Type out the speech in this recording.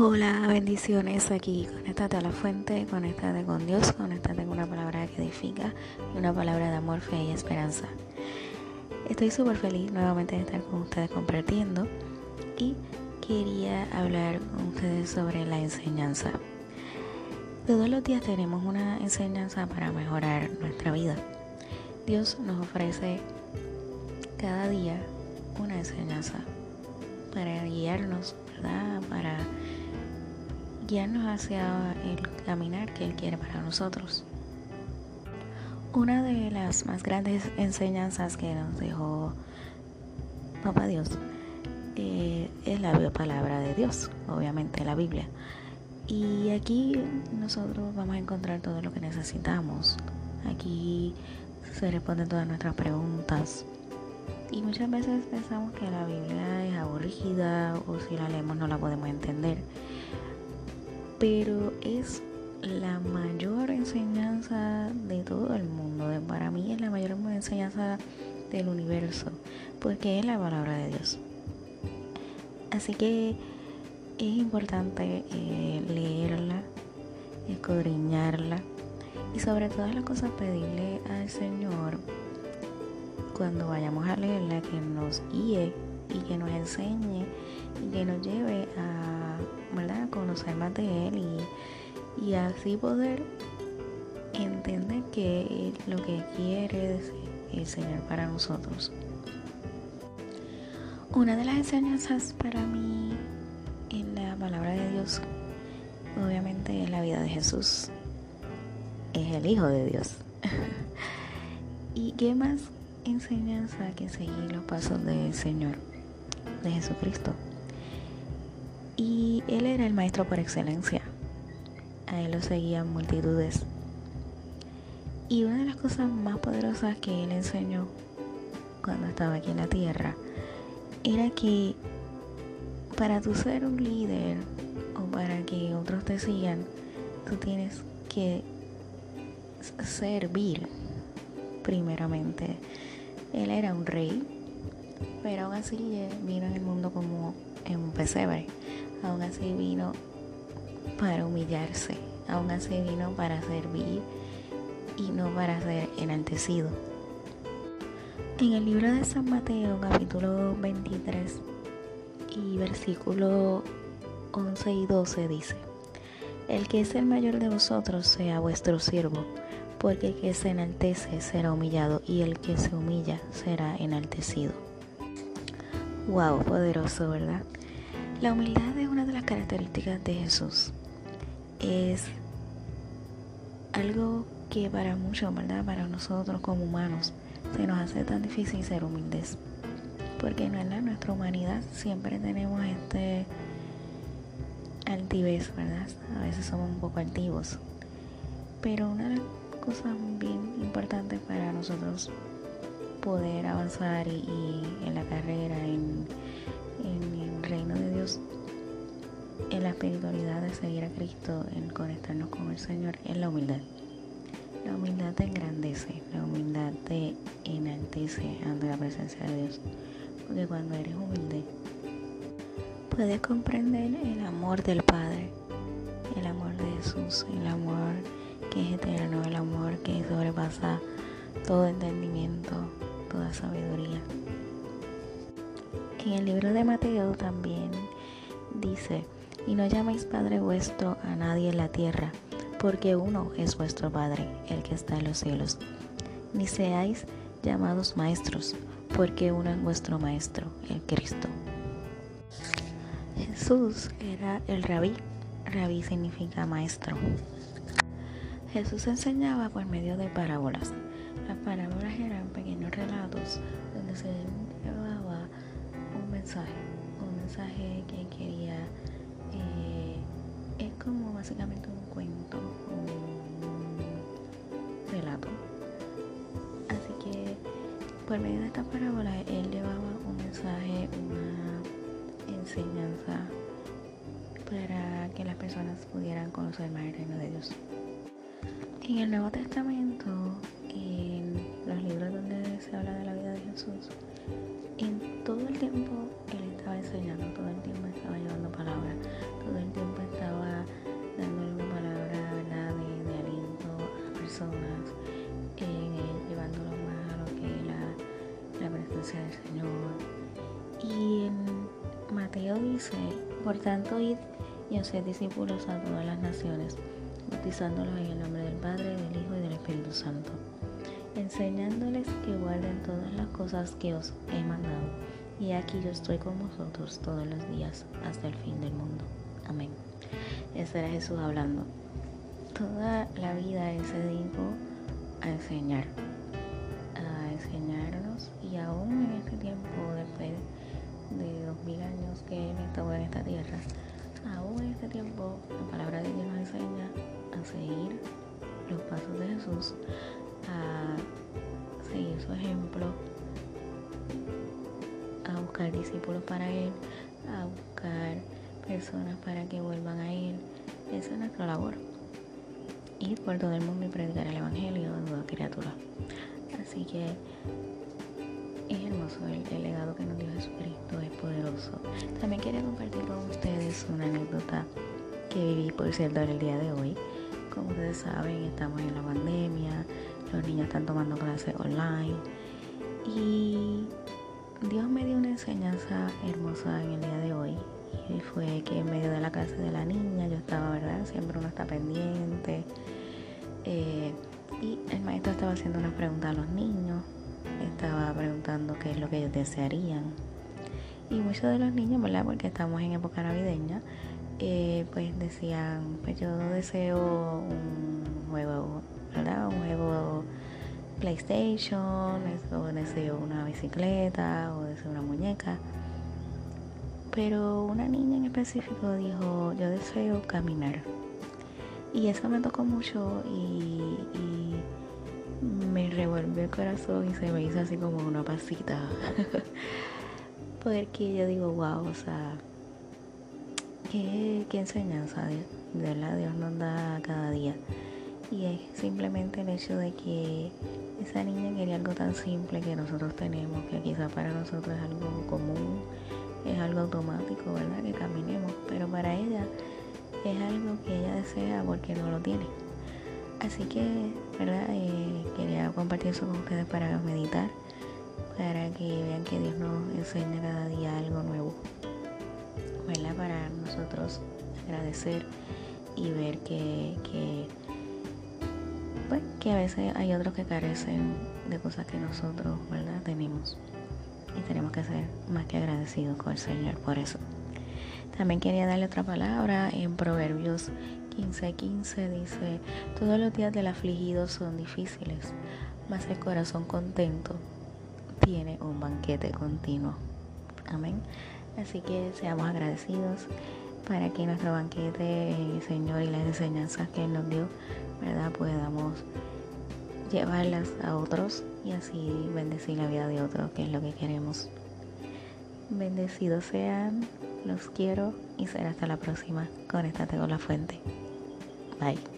Hola, bendiciones aquí. Conéctate a la fuente, conéctate con Dios, conéctate con una palabra que edifica y una palabra de amor, fe y esperanza. Estoy súper feliz nuevamente de estar con ustedes compartiendo y quería hablar con ustedes sobre la enseñanza. Todos los días tenemos una enseñanza para mejorar nuestra vida. Dios nos ofrece cada día una enseñanza para guiarnos, ¿verdad? Para guiarnos hacia el caminar que Él quiere para nosotros. Una de las más grandes enseñanzas que nos dejó Papá Dios eh, es la palabra de Dios, obviamente la Biblia. Y aquí nosotros vamos a encontrar todo lo que necesitamos. Aquí se responden todas nuestras preguntas. Y muchas veces pensamos que la Biblia es aburrida o si la leemos no la podemos entender pero es la mayor enseñanza de todo el mundo. Para mí es la mayor enseñanza del universo, porque es la palabra de Dios. Así que es importante eh, leerla, escudriñarla y sobre todas las cosas pedirle al Señor cuando vayamos a leerla que nos guíe y que nos enseñe y que nos lleve a ¿verdad? conocer más de Él y, así poder entender que lo que quiere el Señor para nosotros. Una de las enseñanzas para mí en la palabra de Dios, obviamente en la vida de Jesús, es el Hijo de Dios. ¿Y qué más enseñanza que seguir los pasos del Señor, de Jesucristo? Y él era el maestro por excelencia. A él lo seguían multitudes. Y una de las cosas más poderosas que él enseñó cuando estaba aquí en la tierra era que para tú ser un líder o para que otros te sigan, tú tienes que servir primeramente. Él era un rey, pero aún así vino en el mundo como en un pesebre aún así vino para humillarse, aún así vino para servir y no para ser enaltecido. En el libro de San Mateo, capítulo 23 y versículo 11 y 12 dice, El que es el mayor de vosotros sea vuestro siervo, porque el que se enaltece será humillado y el que se humilla será enaltecido. Wow, poderoso, ¿verdad? La humildad es una de las características de Jesús. Es algo que para muchos, ¿verdad? Para nosotros como humanos, se nos hace tan difícil ser humildes. Porque en nuestra humanidad siempre tenemos este altivez, ¿verdad? A veces somos un poco altivos. Pero una de las cosas bien importantes para nosotros poder avanzar y, en la carrera, en, en el reino de Dios, en la espiritualidad de seguir a Cristo, en conectarnos con el Señor, es la humildad. La humildad te engrandece, la humildad te enaltece ante la presencia de Dios. Porque cuando eres humilde, puedes comprender el amor del Padre, el amor de Jesús, el amor que es eterno, el amor que sobrepasa todo entendimiento, toda sabiduría. En el libro de Mateo también dice, y no llaméis Padre vuestro a nadie en la tierra, porque uno es vuestro Padre, el que está en los cielos. Ni seáis llamados maestros, porque uno es vuestro Maestro, el Cristo. Jesús era el rabí. Rabí significa maestro. Jesús enseñaba por medio de parábolas. Las parábolas eran pequeños relatos donde se un mensaje que quería, eh, es como básicamente un cuento, un relato. Así que por medio de esta parábola él llevaba un mensaje, una enseñanza para que las personas pudieran conocer más el reino de Dios. En el Nuevo Testamento, libros donde se habla de la vida de Jesús, en todo el tiempo él estaba enseñando, todo el tiempo estaba llevando palabra, todo el tiempo estaba dándole una palabra ¿verdad? De, aliento a personas, eh, llevándolo más a lo que es la, presencia del Señor. Y en Mateo dice, por tanto, id y hacer discípulos a todas las naciones, bautizándolos en el nombre del Padre, del Hijo y del Espíritu Santo enseñándoles que guarden todas las cosas que os he mandado. Y aquí yo estoy con vosotros todos los días hasta el fin del mundo. Amén. Ese era Jesús hablando. Toda la vida Él se a enseñar, a enseñarnos y aún en este tiempo, después de dos mil años que Él estuvo en esta tierra, aún en este tiempo la palabra de Dios nos enseña a seguir los pasos de Jesús, ejemplo, a buscar discípulos para Él, a buscar personas para que vuelvan a Él. Esa es nuestra labor. Ir por todo el mundo y predicar el Evangelio a toda criatura. Así que es hermoso el, legado que nos dio Jesucristo, es poderoso. También quería compartir con ustedes una anécdota que viví, por cierto, en el día de hoy. Como ustedes saben, estamos en la pandemia, los niños están tomando clases online y Dios me dio una enseñanza hermosa en el día de hoy y fue que en medio de la clase de la niña yo estaba, ¿verdad? Siempre uno está pendiente. Eh, y el maestro estaba haciendo una pregunta a los niños, estaba preguntando qué es lo que ellos desearían. Y muchos de los niños, ¿verdad? Porque estamos en época navideña, eh, pues decían, pues yo deseo un juego, Un juego PlayStation, o deseo una bicicleta, o deseo una muñeca. Pero una niña en específico dijo, yo deseo caminar. Y eso me tocó mucho y, me revolvió el corazón y se me hizo así como una pasita. Porque yo digo, wow, o sea, qué, enseñanza de, verdad Dios nos da cada día. Y es simplemente el hecho de que esa niña quería algo tan simple que nosotros tenemos, que quizá para nosotros es algo común es algo automático, ¿verdad? Que caminemos, pero para ella es algo que ella desea porque no lo tiene. Así que, ¿verdad? Eh, quería compartir eso con ustedes para meditar, para que vean que Dios nos enseña cada día algo nuevo, ¿verdad? Para nosotros agradecer y ver que, que, pues, que a veces hay otros que carecen de cosas que nosotros, ¿verdad? Tenemos y tenemos que ser más que agradecidos con el Señor por eso. También quería darle otra palabra en Proverbios 15:15 15 dice, todos los días del afligido son difíciles, mas el corazón contento tiene un banquete continuo. Amén. Así que seamos agradecidos para que nuestro banquete, el Señor y las enseñanzas que Él nos dio, ¿verdad? Podamos llevarlas a otros y así bendecir la vida de otros, que es lo que queremos. Bendecidos sean, los quiero y será hasta la próxima. Conéctate con la fuente. Bye.